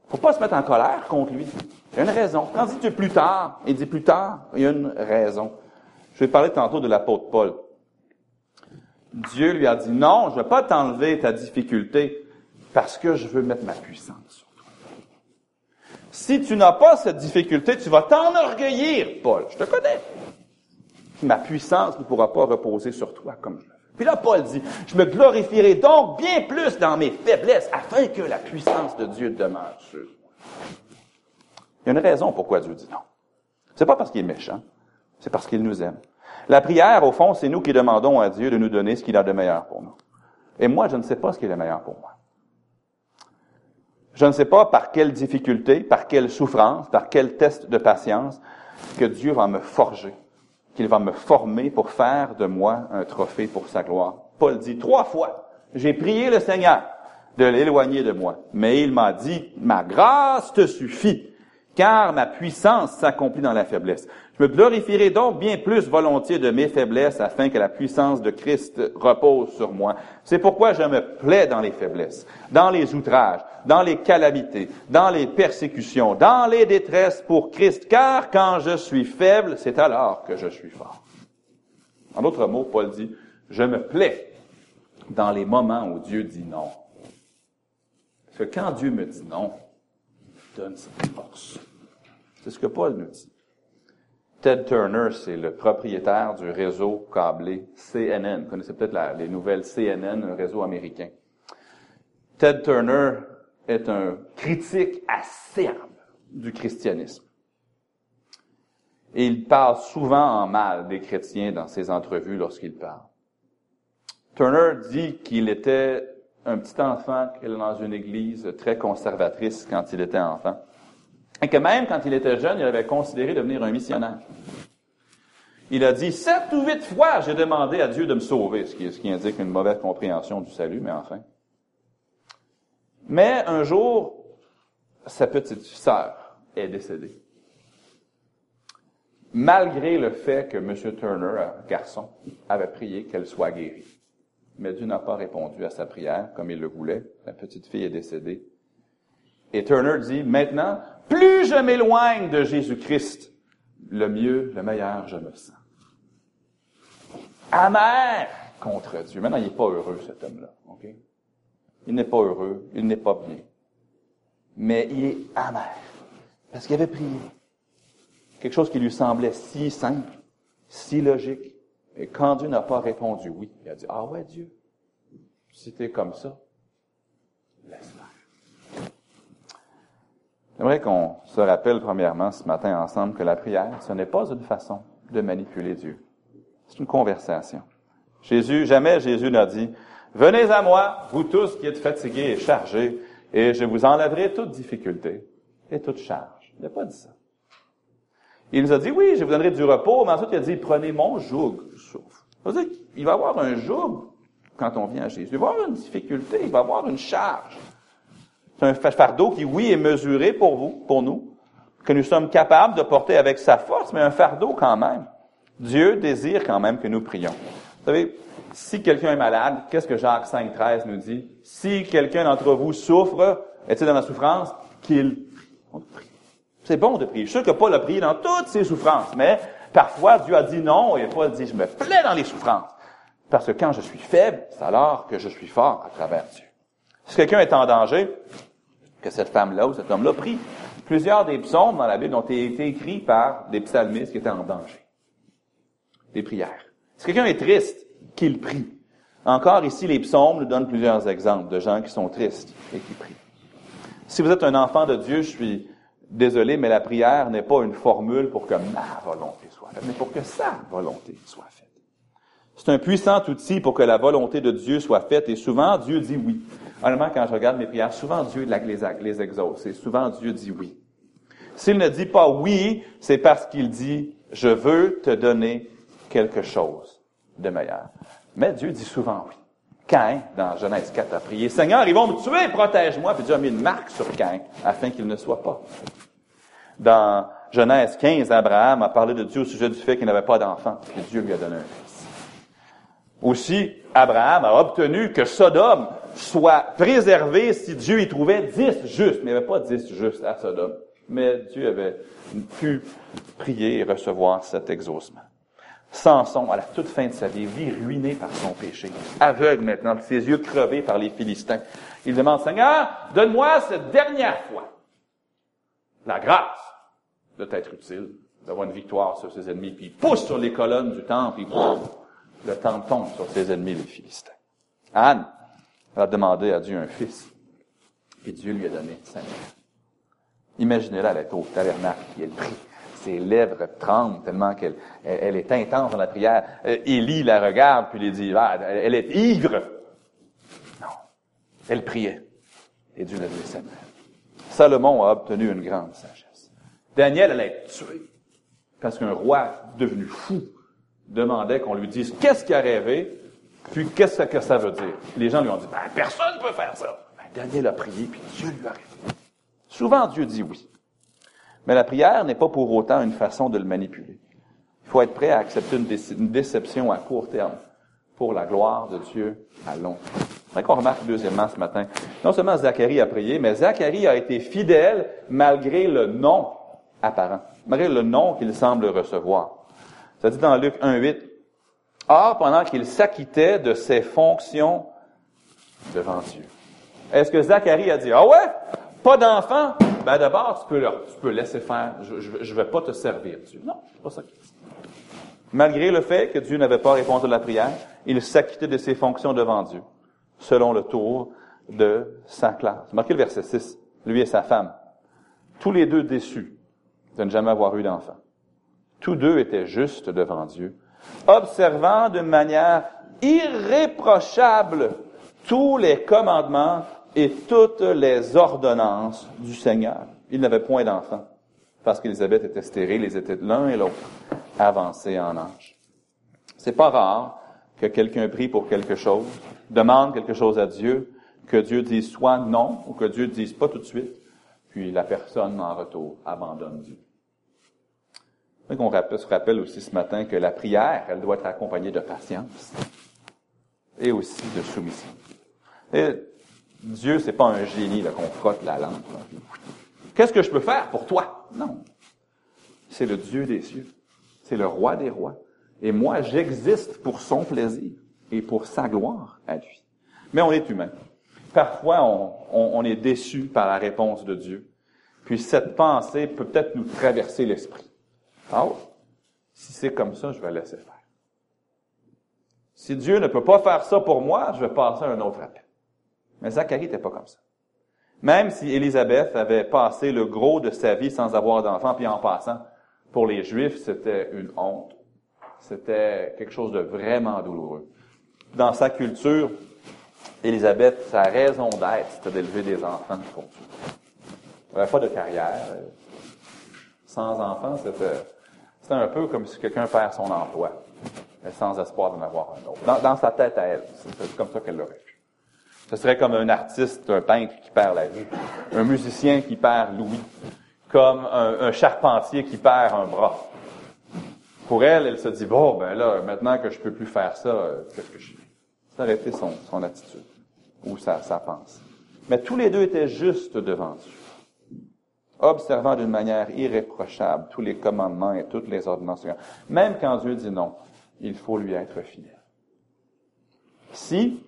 A: faut pas se mettre en colère contre lui. Il y a une raison. Quand il dit plus tard, il dit plus tard, il y a une raison. Je vais parler tantôt de l'apôtre Paul. Dieu lui a dit, non, je ne vais pas t'enlever ta difficulté parce que je veux mettre ma puissance sur toi. Si tu n'as pas cette difficulté, tu vas t'enorgueillir, Paul. Je te connais. Ma puissance ne pourra pas reposer sur toi comme je le veux. Puis là, Paul dit, je me glorifierai donc bien plus dans mes faiblesses afin que la puissance de Dieu demeure sur moi. Il y a une raison pourquoi Dieu dit non. C'est pas parce qu'il est méchant, c'est parce qu'il nous aime. La prière, au fond, c'est nous qui demandons à Dieu de nous donner ce qu'il a de meilleur pour nous. Et moi, je ne sais pas ce qui est le meilleur pour moi. Je ne sais pas par quelle difficulté, par quelle souffrance, par quel test de patience que Dieu va me forger, qu'il va me former pour faire de moi un trophée pour sa gloire. Paul dit trois fois, j'ai prié le Seigneur de l'éloigner de moi, mais il m'a dit, ma grâce te suffit, car ma puissance s'accomplit dans la faiblesse. Je me glorifierai donc bien plus volontiers de mes faiblesses afin que la puissance de Christ repose sur moi. C'est pourquoi je me plais dans les faiblesses, dans les outrages, dans les calamités, dans les persécutions, dans les détresses pour Christ, car quand je suis faible, c'est alors que je suis fort. En d'autres mots, Paul dit, je me plais dans les moments où Dieu dit non. Parce que quand Dieu me dit non, donne sa force. C'est ce que Paul nous dit. Ted Turner, c'est le propriétaire du réseau câblé CNN. Vous connaissez peut-être les nouvelles CNN, un réseau américain. Ted Turner est un critique acerbe du christianisme. Et il parle souvent en mal des chrétiens dans ses entrevues lorsqu'il parle. Turner dit qu'il était un petit enfant dans une église très conservatrice quand il était enfant. Et que même quand il était jeune, il avait considéré devenir un missionnaire. Il a dit, sept ou huit fois, j'ai demandé à Dieu de me sauver, ce qui, indique une mauvaise compréhension du salut, mais enfin. Mais un jour, sa petite sœur est décédée. Malgré le fait que M. Turner, garçon, avait prié qu'elle soit guérie. Mais Dieu n'a pas répondu à sa prière comme il le voulait. La petite fille est décédée. Et Turner dit, maintenant, plus je m'éloigne de Jésus-Christ, le mieux, le meilleur je me sens. Amer contre Dieu. Maintenant, il n'est pas heureux, cet homme-là. ok? Il n'est pas heureux, il n'est pas bien. Mais il est amer. Parce qu'il avait prié. Quelque chose qui lui semblait si simple, si logique. Et quand Dieu n'a pas répondu oui, il a dit, ah ouais, Dieu, si t'es comme ça, laisse moi J'aimerais qu'on se rappelle premièrement ce matin ensemble que la prière, ce n'est pas une façon de manipuler Dieu. C'est une conversation. Jésus, jamais Jésus n'a dit, venez à moi, vous tous qui êtes fatigués et chargés, et je vous enlèverai toute difficulté et toute charge. Il n'a pas dit ça. Il nous a dit, oui, je vous donnerai du repos, mais ensuite il a dit, prenez mon joug. Il va y avoir un joug quand on vient à Jésus. Il va y avoir une difficulté, il va y avoir une charge. C'est un fardeau qui, oui, est mesuré pour vous, pour nous, que nous sommes capables de porter avec sa force, mais un fardeau quand même. Dieu désire quand même que nous prions. Vous savez, si quelqu'un est malade, qu'est-ce que Jacques 5, 13 nous dit? Si quelqu'un d'entre vous souffre, est-il dans la souffrance? Qu'il prie. C'est bon de prier. Je suis sûr que Paul a prié dans toutes ses souffrances, mais parfois Dieu a dit non et Paul dit, je me plais dans les souffrances. Parce que quand je suis faible, c'est alors que je suis fort à travers Dieu. Si quelqu'un est en danger, que cette femme-là ou cet homme-là prie. Plusieurs des psaumes dans la Bible ont été écrits par des psalmistes qui étaient en danger. Des prières. Si quelqu'un est triste, qu'il prie. Encore ici, les psaumes nous donnent plusieurs exemples de gens qui sont tristes et qui prient. Si vous êtes un enfant de Dieu, je suis désolé, mais la prière n'est pas une formule pour que ma volonté soit faite, mais pour que sa volonté soit faite. C'est un puissant outil pour que la volonté de Dieu soit faite et souvent Dieu dit oui. Honnêtement, quand je regarde mes prières, souvent Dieu les, exauce souvent Dieu dit oui. S'il ne dit pas oui, c'est parce qu'il dit je veux te donner quelque chose de meilleur. Mais Dieu dit souvent oui. Cain, dans Genèse 4, a prié, Seigneur, ils vont me tuer, protège-moi. Puis Dieu a mis une marque sur Cain, afin qu'il ne soit pas. Dans Genèse 15, Abraham a parlé de Dieu au sujet du fait qu'il n'avait pas d'enfant, et Dieu lui a donné un fils. Aussi, Abraham a obtenu que Sodome soit préservé si Dieu y trouvait dix justes. Mais il n'y avait pas dix justes à Sodome. Mais Dieu avait pu prier et recevoir cet exaucement. Samson, à la toute fin de sa vie, vit ruiné par son péché, aveugle maintenant, ses yeux crevés par les Philistins. Il demande, Seigneur, donne-moi cette dernière fois la grâce de t'être utile, d'avoir une victoire sur ses ennemis, puis il pousse sur les colonnes du temple, et le temple tombe sur ses ennemis, les Philistins. Anne, elle a demandé à Dieu un fils. Et Dieu lui a donné Samuel. Imaginez-la, elle est au tabernacle, et elle prie. Ses lèvres tremblent tellement qu'elle elle, est intense dans la prière. Euh, Élie la regarde, puis lui dit, ah, elle est ivre. Non. Elle priait. Et Dieu l'a donné Samuel. Salomon a obtenu une grande sagesse. Daniel allait être tué. Parce qu'un roi devenu fou demandait qu'on lui dise qu'est-ce qu'il a rêvé, puis qu'est-ce que ça veut dire? Les gens lui ont dit, ben, personne ne peut faire ça. Ben, Daniel a prié, puis Dieu lui a répondu. Souvent, Dieu dit oui. Mais la prière n'est pas pour autant une façon de le manipuler. Il faut être prêt à accepter une, déception à court terme pour la gloire de Dieu à long terme. C'est qu'on remarque deuxièmement ce matin. Non seulement Zacharie a prié, mais Zacharie a été fidèle malgré le nom apparent, malgré le nom qu'il semble recevoir. Ça dit dans Luc 1.8, Or, pendant qu'il s'acquittait de ses fonctions devant Dieu. Est-ce que Zacharie a dit, ah ouais, pas d'enfant? Ben d'abord, tu peux, leur, tu peux laisser faire, je ne vais pas te servir, Dieu. Non, c'est pas ça. Malgré le fait que Dieu n'avait pas répondu à la prière, il s'acquittait de ses fonctions devant Dieu, selon le tour de sa classe. Marquez le verset 6, lui et sa femme, tous les deux déçus de ne jamais avoir eu d'enfant. Tous deux étaient justes devant Dieu, observant de manière irréprochable tous les commandements et toutes les ordonnances du Seigneur. Ils n'avaient point d'enfants, parce qu'Élisabeth était stérile, ils étaient l'un et l'autre avancés en âge. C'est pas rare que quelqu'un prie pour quelque chose, demande quelque chose à Dieu, que Dieu dise soit non, ou que Dieu dise pas tout de suite, puis la personne en retour abandonne Dieu. On se rappelle aussi ce matin que la prière, elle doit être accompagnée de patience et aussi de soumission. Et Dieu, c'est pas un génie qu'on frotte la lampe. Qu'est-ce que je peux faire pour toi? Non. C'est le Dieu des cieux. C'est le roi des rois. Et moi, j'existe pour son plaisir et pour sa gloire à lui. Mais on est humain. Parfois, on, on est déçu par la réponse de Dieu. Puis cette pensée peut peut-être nous traverser l'esprit. Ah si c'est comme ça, je vais laisser faire. Si Dieu ne peut pas faire ça pour moi, je vais passer à un autre appel. Mais Zacharie n'était pas comme ça. Même si Élisabeth avait passé le gros de sa vie sans avoir d'enfant, puis en passant, pour les Juifs, c'était une honte. C'était quelque chose de vraiment douloureux. Dans sa culture, Élisabeth, sa raison d'être, c'était d'élever des enfants pour Dieu. Elle pas de carrière. Sans enfants, c'était, c'était un peu comme si quelqu'un perd son emploi, sans espoir d'en avoir un autre. Dans, sa tête à elle, c'est comme ça qu'elle l'aurait. Ce serait comme un artiste, un peintre qui perd la vie, un musicien qui perd l'ouïe, comme un, charpentier qui perd un bras. Pour elle, elle se dit, bon, ben là, maintenant que je peux plus faire ça, euh, qu'est-ce que je fais? Ça aurait été son, attitude, ou sa, sa pensée. Mais tous les deux étaient justes devant Dieu, observant d'une manière irréprochable tous les commandements et toutes les ordonnances. Même quand Dieu dit non, il faut lui être fidèle. Si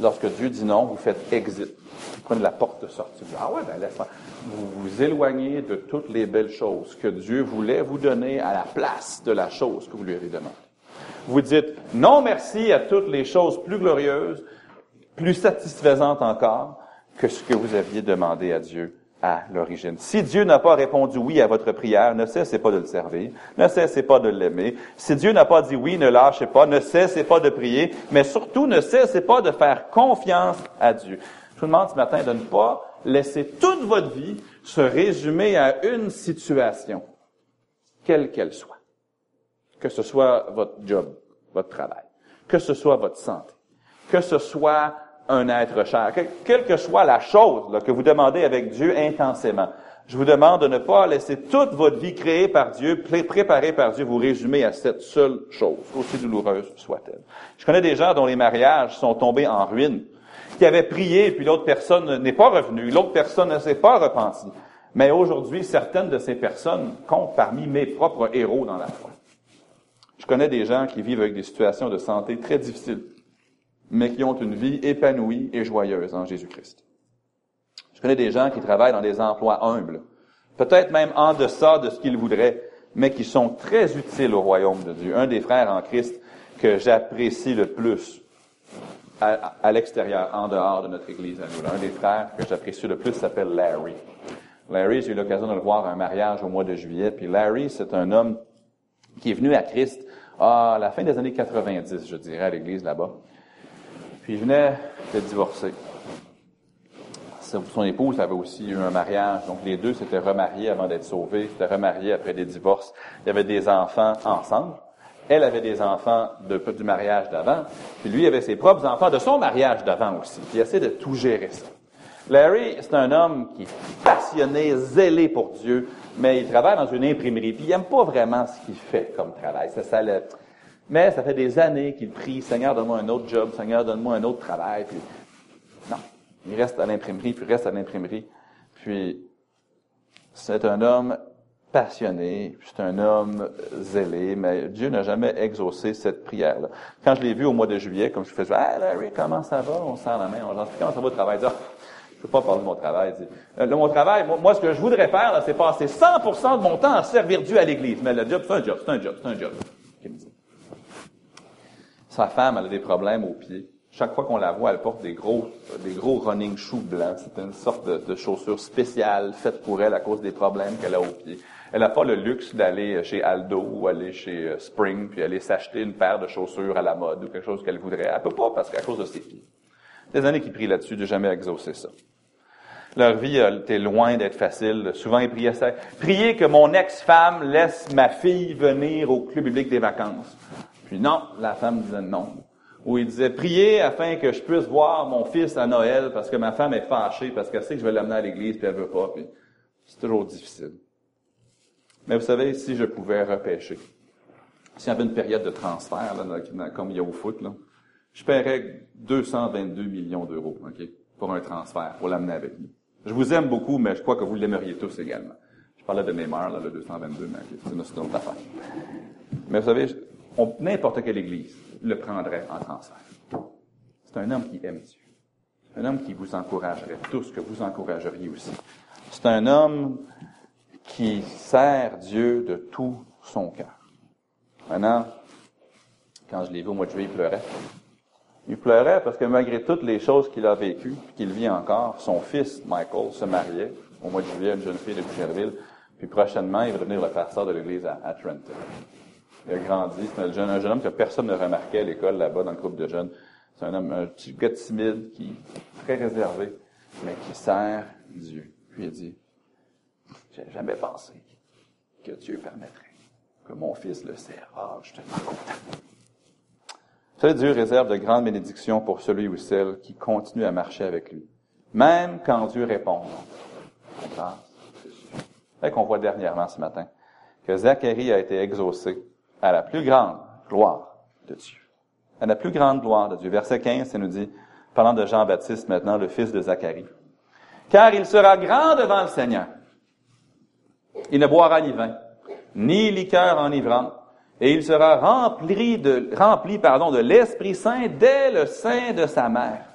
A: lorsque Dieu dit non, vous faites exit. Vous prenez la porte de sortie. Ah ouais, ben laisse Vous vous éloignez de toutes les belles choses que Dieu voulait vous donner à la place de la chose que vous lui avez demandé. Vous dites non merci à toutes les choses plus glorieuses, plus satisfaisantes encore que ce que vous aviez demandé à Dieu à l'origine. Si Dieu n'a pas répondu oui à votre prière, ne cessez pas de le servir, ne cessez pas de l'aimer. Si Dieu n'a pas dit oui, ne lâchez pas, ne cessez pas de prier, mais surtout ne cessez pas de faire confiance à Dieu. Je vous demande ce matin de ne pas laisser toute votre vie se résumer à une situation, quelle qu'elle soit. Que ce soit votre job, votre travail, que ce soit votre santé, que ce soit un être cher. quelle que soit la chose que vous demandez avec Dieu intensément, je vous demande de ne pas laisser toute votre vie créée par Dieu, préparée par Dieu, vous résumer à cette seule chose, aussi douloureuse soit-elle. Je connais des gens dont les mariages sont tombés en ruine, qui avaient prié, puis l'autre personne n'est pas revenue, l'autre personne ne s'est pas repentie. Mais aujourd'hui, certaines de ces personnes comptent parmi mes propres héros dans la foi. Je connais des gens qui vivent avec des situations de santé très difficiles mais qui ont une vie épanouie et joyeuse en Jésus-Christ. Je connais des gens qui travaillent dans des emplois humbles, peut-être même en deçà de ce qu'ils voudraient, mais qui sont très utiles au royaume de Dieu. Un des frères en Christ que j'apprécie le plus à, l'extérieur, en dehors de notre Église à nous. Un des frères que j'apprécie le plus s'appelle Larry. Larry, j'ai eu l'occasion de le voir à un mariage au mois de juillet. Puis Larry, c'est un homme qui est venu à Christ à la fin des années 90, je dirais, à l'église là-bas. Puis il venait de divorcer. Son épouse avait aussi eu un mariage, donc les deux s'étaient remariés avant d'être sauvés, s'étaient remariés après des divorces. Il y avait des enfants ensemble. Elle avait des enfants de, du mariage d'avant, puis lui avait ses propres enfants de son mariage d'avant aussi. Puis il essaie de tout gérer ça. Larry, c'est un homme qui est passionné, zélé pour Dieu, mais il travaille dans une imprimerie, puis il n'aime pas vraiment ce qu'il fait comme travail. Ça, ça mais ça fait des années qu'il prie, Seigneur, donne-moi un autre job, Seigneur, donne-moi un autre travail. Puis, non, il reste à l'imprimerie, puis il reste à l'imprimerie. Puis, c'est un homme passionné, c'est un homme zélé, mais Dieu n'a jamais exaucé cette prière-là. Quand je l'ai vu au mois de juillet, comme je faisais, ah Larry, comment ça va? On sent la main, on dit, comment ça va au travail? Je dis, je peux pas parler de mon travail. Euh, mon travail, moi, ce que je voudrais faire, c'est passer 100% de mon temps à servir Dieu à l'Église. Mais le job, c'est un job, c'est un job, c'est un job. Sa femme, elle a des problèmes aux pieds. Chaque fois qu'on la voit, elle porte des gros, running shoes blancs. C'est une sorte de, chaussure spéciale faite pour elle à cause des problèmes qu'elle a aux pieds. Elle n'a pas le luxe d'aller chez Aldo ou aller chez euh, Spring puis aller s'acheter une paire de chaussures à la mode ou quelque chose qu'elle voudrait. Elle peut pas parce qu'à cause de ses pieds. Des années qui prient là-dessus, de jamais exaucer ça. Leur vie été loin d'être facile. Souvent, ils priaient ça. Priez que mon ex-femme laisse ma fille venir au club biblique des vacances. Puis non, la femme disait non. Ou il disait, priez afin que je puisse voir mon fils à Noël parce que ma femme est fâchée parce qu'elle sait que je vais l'amener à l'église puis elle veut pas. C'est toujours difficile. Mais vous savez, si je pouvais repêcher, s'il y avait une période de transfert, là, comme il y a au foot, là, je paierais 222 millions d'euros ok, pour un transfert, pour l'amener avec nous. Je vous aime beaucoup, mais je crois que vous l'aimeriez tous également. Je parlais de Neymar, là, le 222, mais c'est une autre affaire. Mais vous savez, n'importe quelle église le prendrait en transfert. C'est un homme qui aime Dieu. Un homme qui vous encouragerait tous, que vous encourageriez aussi. C'est un homme qui sert Dieu de tout son cœur. Maintenant, quand je l'ai vu au mois de juillet, il pleurait. Il pleurait parce que malgré toutes les choses qu'il a vécues, qu'il vit encore, son fils, Michael, se mariait au mois de juillet, une jeune fille de Boucherville, puis prochainement, il va devenir le pasteur de l'église à, Trenton. Il a grandi, c'est un jeune, un jeune homme que personne ne remarquait à l'école là-bas dans le groupe de jeunes. C'est un homme, un petit gars timide, qui très réservé, mais qui sert Dieu. Puis il dit, j'ai jamais pensé que Dieu permettrait que mon fils le serve. Ah, je suis tellement content. Vous savez, Dieu réserve de grandes bénédictions pour celui ou celle qui continue à marcher avec lui. Même quand Dieu répond. C'est qu'on voit dernièrement ce matin que Zacharie a été exaucé à la plus grande gloire de Dieu. À la plus grande gloire de Dieu. Verset 15, ça nous dit, parlant de Jean-Baptiste maintenant, le fils de Zacharie. Car il sera grand devant le Seigneur. Il ne boira ni vin, ni liqueur enivrante, et il sera rempli de, rempli, pardon, de l'Esprit Saint dès le sein de sa mère.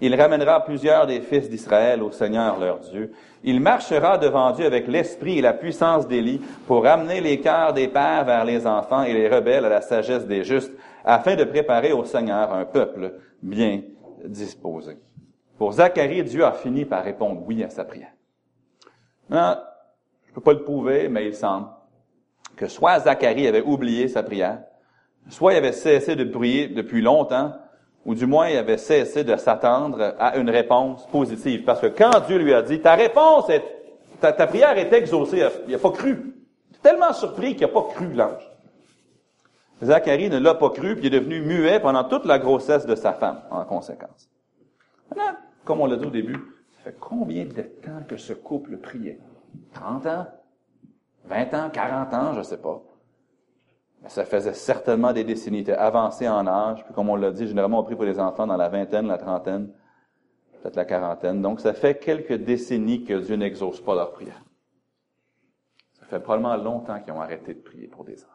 A: Il ramènera plusieurs des fils d'Israël au Seigneur leur Dieu. Il marchera devant Dieu avec l'esprit et la puissance d'Élie pour ramener les cœurs des pères vers les enfants et les rebelles à la sagesse des justes, afin de préparer au Seigneur un peuple bien disposé. Pour Zacharie, Dieu a fini par répondre oui à sa prière. Je ne peux pas le prouver, mais il semble que soit Zacharie avait oublié sa prière, soit il avait cessé de prier depuis longtemps, ou du moins il avait cessé de s'attendre à une réponse positive. Parce que quand Dieu lui a dit, ta réponse est, ta, prière est exaucée, il n'a pas cru. Il est tellement surpris qu'il n'a pas cru l'ange. Zacharie ne l'a pas cru, puis il est devenu muet pendant toute la grossesse de sa femme, en conséquence. Comme on l'a dit au début, ça fait combien de temps que ce couple priait? 30 ans? 20 ans, 40 ans, je ne sais pas. Ça faisait certainement des décennies. Ils étaient avancés en âge. Puis comme on l'a dit, généralement on prie pour les enfants dans la vingtaine, la trentaine, peut-être la quarantaine. Donc ça fait quelques décennies que Dieu n'exauce pas leur prière. Ça fait probablement longtemps qu'ils ont arrêté de prier pour des enfants.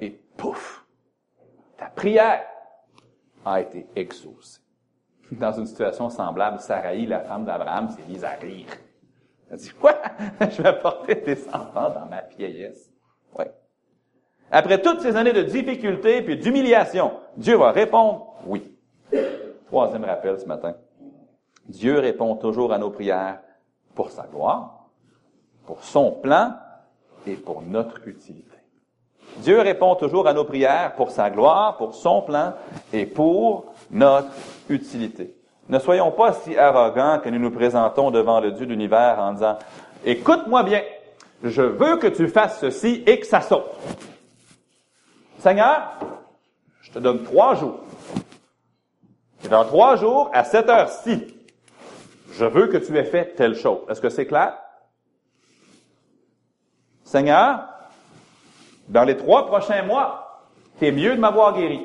A: Et pouf! Ta prière a été exaucée. Dans une situation semblable, Sarai, la femme d'Abraham, s'est mise à rire. Elle dit, quoi? Je vais apporter des enfants dans ma vieillesse. Oui. Après toutes ces années de difficultés puis d'humiliation, Dieu va répondre oui. Troisième rappel ce matin. Dieu répond toujours à nos prières pour sa gloire, pour son plan et pour notre utilité. Dieu répond toujours à nos prières pour sa gloire, pour son plan et pour notre utilité. Ne soyons pas si arrogants que nous nous présentons devant le Dieu de l'univers en disant, écoute-moi bien, je veux que tu fasses ceci et que ça saute. Seigneur, je te donne trois jours. Et dans trois jours, à cette heure-ci, je veux que tu aies fait telle chose. Est-ce que c'est clair? Seigneur, dans les trois prochains mois, c'est mieux de m'avoir guéri.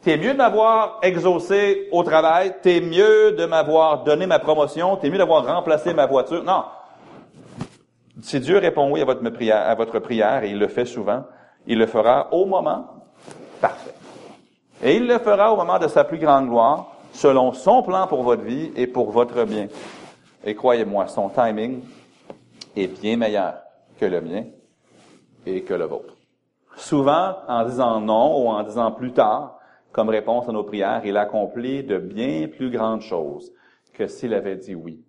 A: T'es mieux de m'avoir exaucé au travail, t'es mieux de m'avoir donné ma promotion, t'es mieux d'avoir remplacé ma voiture. Non. Si Dieu répond oui à votre prière, à votre prière, et il le fait souvent, il le fera au moment parfait. Et il le fera au moment de sa plus grande gloire, selon son plan pour votre vie et pour votre bien. Et croyez-moi, son timing est bien meilleur que le mien et que le vôtre. Souvent, en disant non ou en disant plus tard, comme réponse à nos prières, il accomplit de bien plus grandes choses que s'il avait dit oui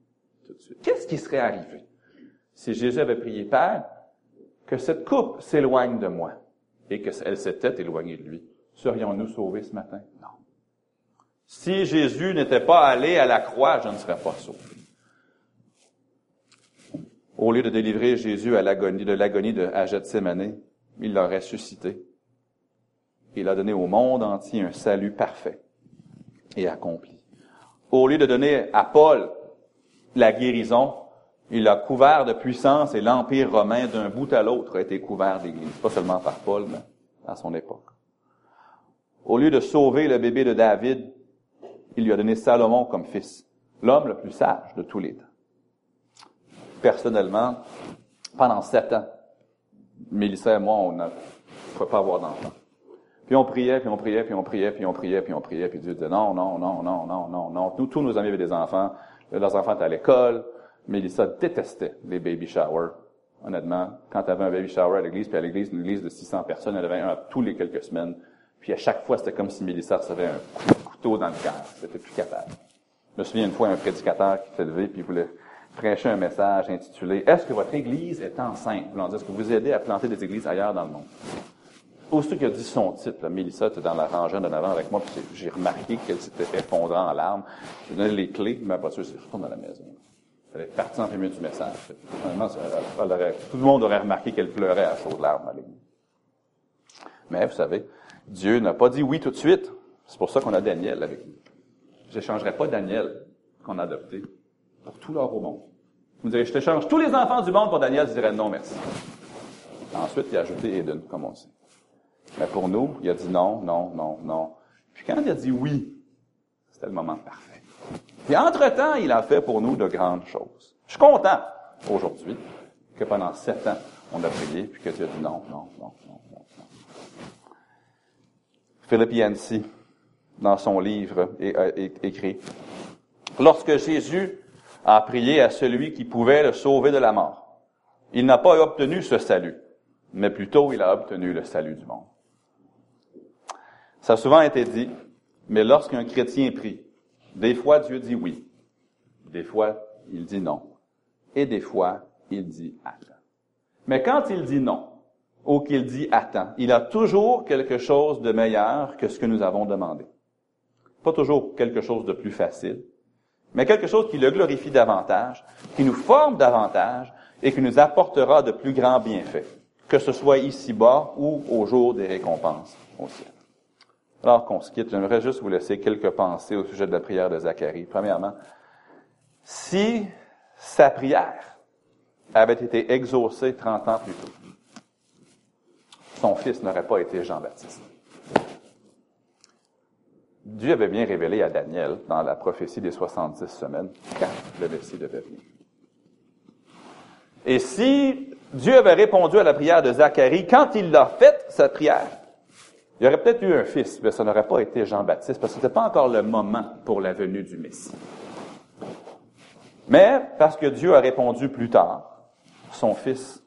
A: tout de suite. Qu'est-ce qui serait arrivé si Jésus avait prié Père, que cette coupe s'éloigne de moi et qu'elle s'était éloignée de lui? Serions-nous sauvés ce matin? Non. Si Jésus n'était pas allé à la croix, je ne serais pas sauvé. Au lieu de délivrer Jésus à l'agonie, de l'agonie de il l'a ressuscité. Il a donné au monde entier un salut parfait et accompli. Au lieu de donner à Paul la guérison, il a couvert de puissance et l'Empire romain d'un bout à l'autre a été couvert d'Église. Pas seulement par Paul, mais à son époque. Au lieu de sauver le bébé de David, il lui a donné Salomon comme fils, l'homme le plus sage de tous les temps. Personnellement, pendant sept ans, Mélissa et moi, on ne pouvait pas avoir d'enfants. Puis on priait, puis on priait, puis on priait, puis on priait, puis on priait, puis Dieu disait non, non, non, non, non, non, non. Nous, tous nos amis avaient des enfants. Leurs enfants étaient à l'école. Mélissa détestait les baby showers. Honnêtement, quand tu avais un baby shower à l'église, puis à l'église, une église de 600 personnes, elle avait un tous les quelques semaines. Puis à chaque fois, c'était comme si Mélissa recevait un couteau dans le cœur. C'était plus capable. Je me souviens une fois un prédicateur qui s'est levé puis voulait prêcher un message intitulé Est-ce que votre église est enceinte? Voulant dire, est-ce que vous aidez à planter des églises ailleurs dans le monde? Aussitôt qu'il a dit son titre, Mélissa était dans la rangée en avant avec moi, puis j'ai remarqué qu'elle s'était effondrée en larmes. J'ai donné les clés, mais sûr, c'est je retourne à la maison. Elle est partie en premier du message. tout le monde aurait remarqué qu'elle pleurait à chaudes larmes à l'église. Mais vous savez, Dieu n'a pas dit oui tout de suite. C'est pour ça qu'on a Daniel avec nous. Je n'échangerai pas Daniel qu'on a adopté pour tout l'or au monde. Vous me direz, je t'échange tous les enfants du monde pour Daniel, je dirais non, merci. Ensuite, il a ajouté Eden, comme on sait. Mais pour nous, il a dit non, non, non, non. Puis quand il a dit oui, c'était le moment parfait. Puis entre-temps, il a fait pour nous de grandes choses. Je suis content aujourd'hui que pendant sept ans, on a prié, puis que Dieu a dit non, non, non, non, non. Philippe Yancey, dans son livre, écrit, Lorsque Jésus a prié à celui qui pouvait le sauver de la mort, il n'a pas obtenu ce salut, mais plutôt il a obtenu le salut du monde. Ça a souvent été dit, mais lorsqu'un chrétien prie, des fois Dieu dit oui, des fois il dit non, et des fois il dit attends. Mais quand il dit non, ou qu'il dit attends. Il a toujours quelque chose de meilleur que ce que nous avons demandé. Pas toujours quelque chose de plus facile, mais quelque chose qui le glorifie davantage, qui nous forme davantage et qui nous apportera de plus grands bienfaits, que ce soit ici-bas ou au jour des récompenses au ciel. Alors qu'on se quitte, j'aimerais juste vous laisser quelques pensées au sujet de la prière de Zacharie. Premièrement, si sa prière avait été exaucée 30 ans plus tôt, son fils n'aurait pas été Jean-Baptiste. Dieu avait bien révélé à Daniel, dans la prophétie des 70 semaines, quand le Messie devait venir. Et si Dieu avait répondu à la prière de Zacharie, quand il l'a faite, cette prière, il y aurait peut-être eu un fils, mais ça n'aurait pas été Jean-Baptiste, parce que ce n'était pas encore le moment pour la venue du Messie. Mais, parce que Dieu a répondu plus tard, son fils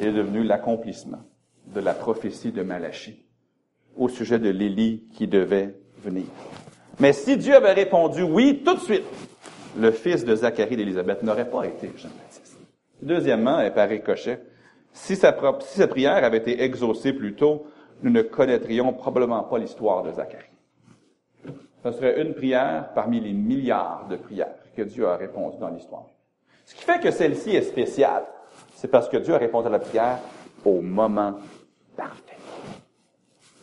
A: est devenu l'accomplissement de la prophétie de Malachie au sujet de l'Élie qui devait venir. Mais si Dieu avait répondu oui tout de suite, le fils de Zacharie d'Élisabeth n'aurait pas été Jean-Baptiste. Deuxièmement, et par ricochet, si sa, si sa prière avait été exaucée plus tôt, nous ne connaîtrions probablement pas l'histoire de Zacharie. Ce serait une prière parmi les milliards de prières que Dieu a répondu dans l'histoire. Ce qui fait que celle-ci est spéciale, c'est parce que Dieu a répondu à la prière au moment parfait.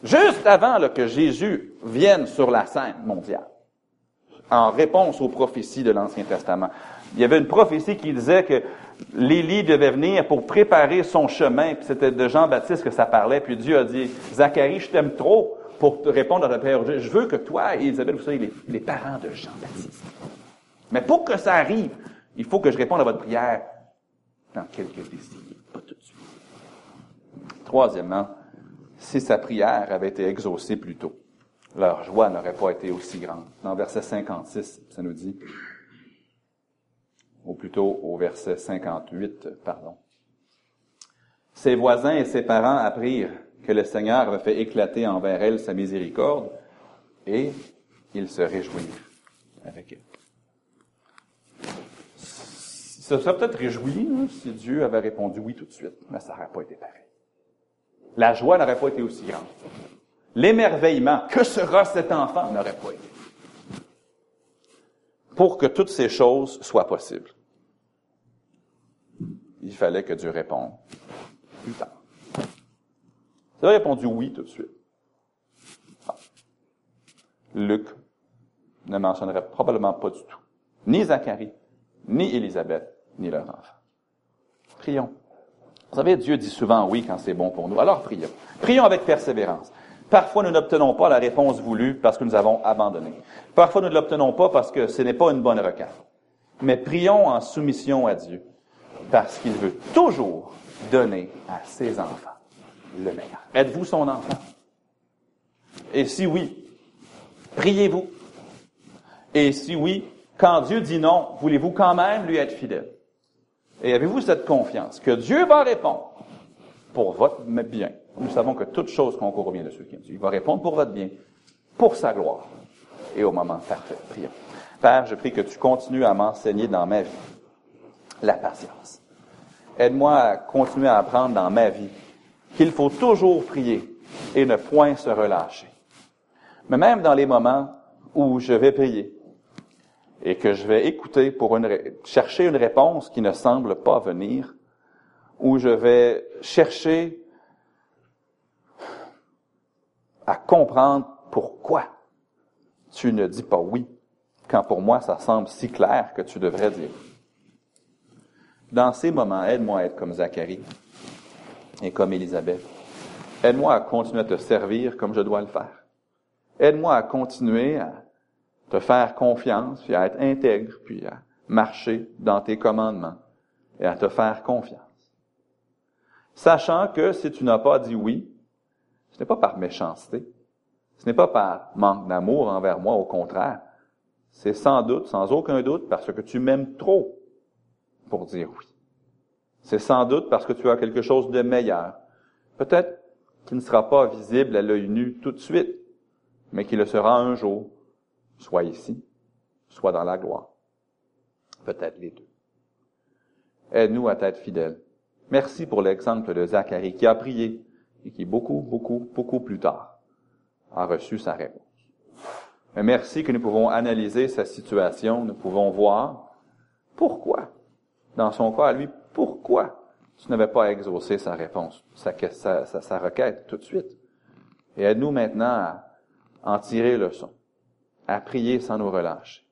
A: Juste avant que Jésus vienne sur la scène mondiale, en réponse aux prophéties de l'Ancien Testament, il y avait une prophétie qui disait que l'Élie devait venir pour préparer son chemin, puis c'était de Jean-Baptiste que ça parlait, puis Dieu a dit, Zacharie, je t'aime trop pour te répondre à ta prière. Je veux que toi et Isabelle, vous soyez les, les parents de Jean-Baptiste. Mais pour que ça arrive, il faut que je réponde à votre prière dans quelques décennies, pas tout de suite. Troisièmement, si sa prière avait été exaucée plus tôt, leur joie n'aurait pas été aussi grande. Dans verset 56, ça nous dit, ou plutôt au verset 58, pardon. Ses voisins et ses parents apprirent que le Seigneur avait fait éclater envers elle sa miséricorde, et ils se réjouirent avec elle. Ça serait peut-être réjoui hein, si Dieu avait répondu oui tout de suite, mais ça n'aurait pas été pareil. La joie n'aurait pas été aussi grande. L'émerveillement, que sera cet enfant, n'aurait pas été. Pour que toutes ces choses soient possibles, il fallait que Dieu réponde plus tard. A répondu oui tout de suite. Luc ne mentionnerait probablement pas du tout ni Zacharie, ni Élisabeth, ni leur enfant. Prions. Vous savez, Dieu dit souvent oui quand c'est bon pour nous. Alors prions. Prions avec persévérance. Parfois, nous n'obtenons pas la réponse voulue parce que nous avons abandonné. Parfois, nous ne l'obtenons pas parce que ce n'est pas une bonne requête. Mais prions en soumission à Dieu parce qu'il veut toujours donner à ses enfants le meilleur. Êtes-vous son enfant? Et si oui, priez-vous? Et si oui, quand Dieu dit non, voulez-vous quand même lui être fidèle? Et avez-vous cette confiance que Dieu va répondre pour votre bien? Nous savons que toute chose concourt au bien de ceux qui aiment Dieu. Il va répondre pour votre bien, pour sa gloire et au moment parfait. Prions. Père, je prie que tu continues à m'enseigner dans ma vie la patience. Aide-moi à continuer à apprendre dans ma vie qu'il faut toujours prier et ne point se relâcher. Mais même dans les moments où je vais prier et que je vais écouter pour chercher une réponse qui ne semble pas venir, où je vais chercher à comprendre pourquoi tu ne dis pas oui, quand pour moi ça semble si clair que tu devrais dire. Dans ces moments, aide-moi à être comme Zacharie et comme Élisabeth. Aide-moi à continuer à te servir comme je dois le faire. Aide-moi à continuer à te faire confiance, puis à être intègre, puis à marcher dans tes commandements et à te faire confiance. Sachant que si tu n'as pas dit oui, ce n'est pas par méchanceté, ce n'est pas par manque d'amour envers moi, au contraire, c'est sans doute, sans aucun doute, parce que tu m'aimes trop pour dire oui. C'est sans doute parce que tu as quelque chose de meilleur. Peut-être qu'il ne sera pas visible à l'œil nu tout de suite, mais qu'il le sera un jour, soit ici, soit dans la gloire. Peut-être les deux. Aide-nous à être fidèles. Merci pour l'exemple de Zacharie qui a prié et qui beaucoup, beaucoup, beaucoup plus tard a reçu sa réponse. Mais merci que nous pouvons analyser sa situation, nous pouvons voir pourquoi, dans son cas à lui, pourquoi tu n'avais pas exaucé sa réponse, sa, requête tout de suite? Et aide-nous maintenant à en tirer le son, à prier sans nous relâcher,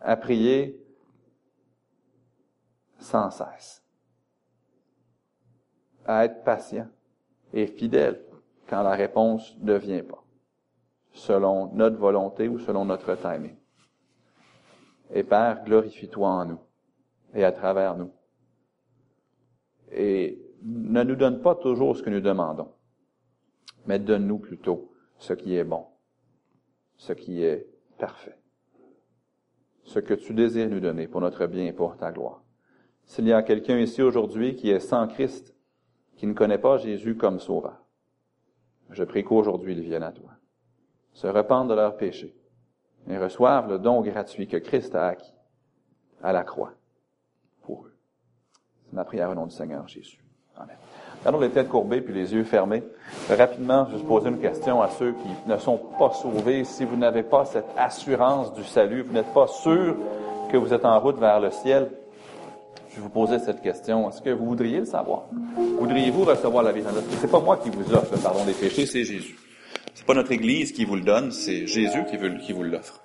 A: à prier sans cesse, à être patient et fidèle quand la réponse ne vient pas, selon notre volonté ou selon notre timing. Et Père, glorifie-toi en nous et à travers nous. Et ne nous donne pas toujours ce que nous demandons, mais donne-nous plutôt ce qui est bon, ce qui est parfait, ce que tu désires nous donner pour notre bien et pour ta gloire. S'il y a quelqu'un ici aujourd'hui qui est sans Christ, qui ne connaît pas Jésus comme sauveur, je prie qu'aujourd'hui ils viennent à toi, se repentent de leurs péchés et reçoivent le don gratuit que Christ a acquis à la croix. Ma prière au nom du Seigneur Jésus. Amen. Gardons les têtes courbées puis les yeux fermés. Rapidement, je vais poser une question à ceux qui ne sont pas sauvés. Si vous n'avez pas cette assurance du salut, vous n'êtes pas sûr que vous êtes en route vers le ciel, je vais vous poser cette question. Est-ce que vous voudriez le savoir? Voudriez-vous recevoir la vie éternelle? C'est pas moi qui vous offre le pardon des péchés, c'est Jésus. C'est pas notre Église qui vous le donne, c'est Jésus qui, vous l'offre.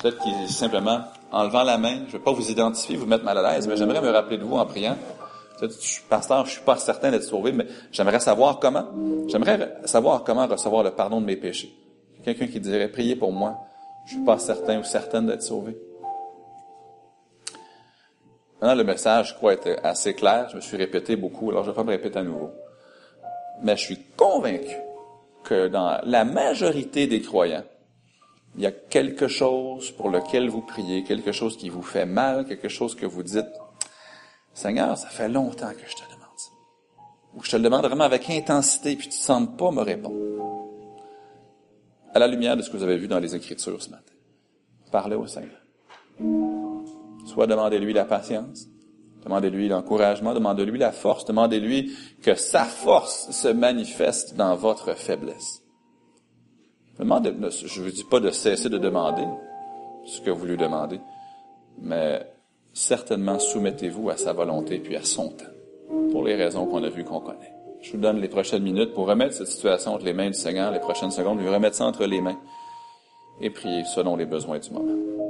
A: Peut-être qu'il simplement en levant la main, je ne vais pas vous identifier, vous mettre mal à l'aise, mais j'aimerais me rappeler de vous en priant. Pasteur, je suis pas certain d'être sauvé, mais j'aimerais savoir comment. J'aimerais savoir comment recevoir le pardon de mes péchés. Quelqu'un qui dirait, priez pour moi. Je suis pas certain ou certaine d'être sauvé. Maintenant, le message, je crois, était assez clair. Je me suis répété beaucoup, alors je vais pas me répéter à nouveau. Mais je suis convaincu que dans la majorité des croyants, il y a quelque chose pour lequel vous priez, quelque chose qui vous fait mal, quelque chose que vous dites, Seigneur, ça fait longtemps que je te demande ça. Ou que je te le demande vraiment avec intensité, puis tu ne sens pas me répondre. À la lumière de ce que vous avez vu dans les Écritures ce matin, parlez au Seigneur. Soit demandez-lui la patience, demandez-lui l'encouragement, demandez-lui la force, demandez-lui que sa force se manifeste dans votre faiblesse. Je ne vous dis pas de cesser de demander ce que vous lui demandez, mais certainement soumettez-vous à sa volonté puis à son temps, pour les raisons qu'on a vues qu'on connaît. Je vous donne les prochaines minutes pour remettre cette situation entre les mains du Seigneur, les prochaines secondes, lui remettre ça entre les mains et prier selon les besoins du moment.